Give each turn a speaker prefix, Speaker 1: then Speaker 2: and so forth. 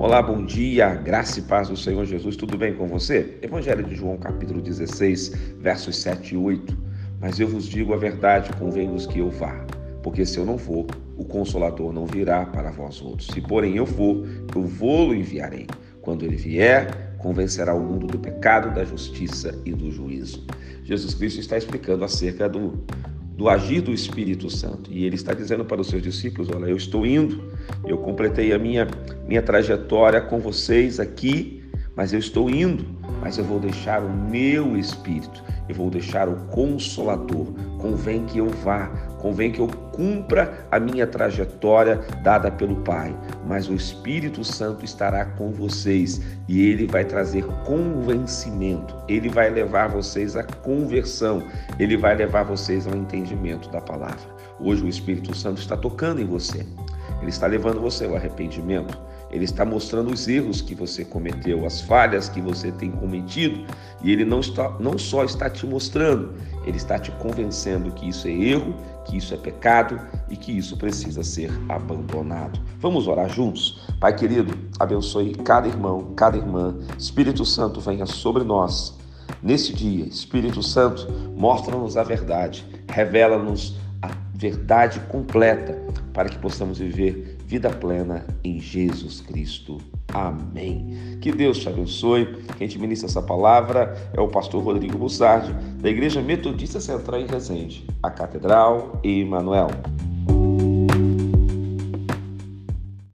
Speaker 1: Olá, bom dia, graça e paz do Senhor Jesus, tudo bem com você? Evangelho de João, capítulo 16, versos 7 e 8. Mas eu vos digo a verdade, convém-vos que eu vá, porque se eu não for, o Consolador não virá para vós outros. Se, porém, eu for, eu vou-lo enviarei. Quando ele vier, convencerá o mundo do pecado, da justiça e do juízo. Jesus Cristo está explicando acerca do do agir do Espírito Santo. E ele está dizendo para os seus discípulos: Olha, eu estou indo, eu completei a minha, minha trajetória com vocês aqui, mas eu estou indo, mas eu vou deixar o meu Espírito, eu vou deixar o Consolador. Convém que eu vá, convém que eu cumpra a minha trajetória dada pelo Pai, mas o Espírito Santo estará com vocês e ele vai trazer convencimento, ele vai levar vocês à conversão, ele vai levar vocês ao entendimento da palavra. Hoje o Espírito Santo está tocando em você. Ele está levando você ao arrependimento. Ele está mostrando os erros que você cometeu, as falhas que você tem cometido, e ele não, está, não só está te mostrando, ele está te convencendo que isso é erro, que isso é pecado e que isso precisa ser abandonado. Vamos orar juntos? Pai querido, abençoe cada irmão, cada irmã. Espírito Santo, venha sobre nós. Nesse dia, Espírito Santo, mostra-nos a verdade, revela-nos a verdade completa para que possamos viver vida plena em Jesus Cristo. Amém. Que Deus te abençoe. Quem te ministra essa palavra é o pastor Rodrigo Bussardi, da Igreja Metodista Central em Resende, a Catedral Emanuel.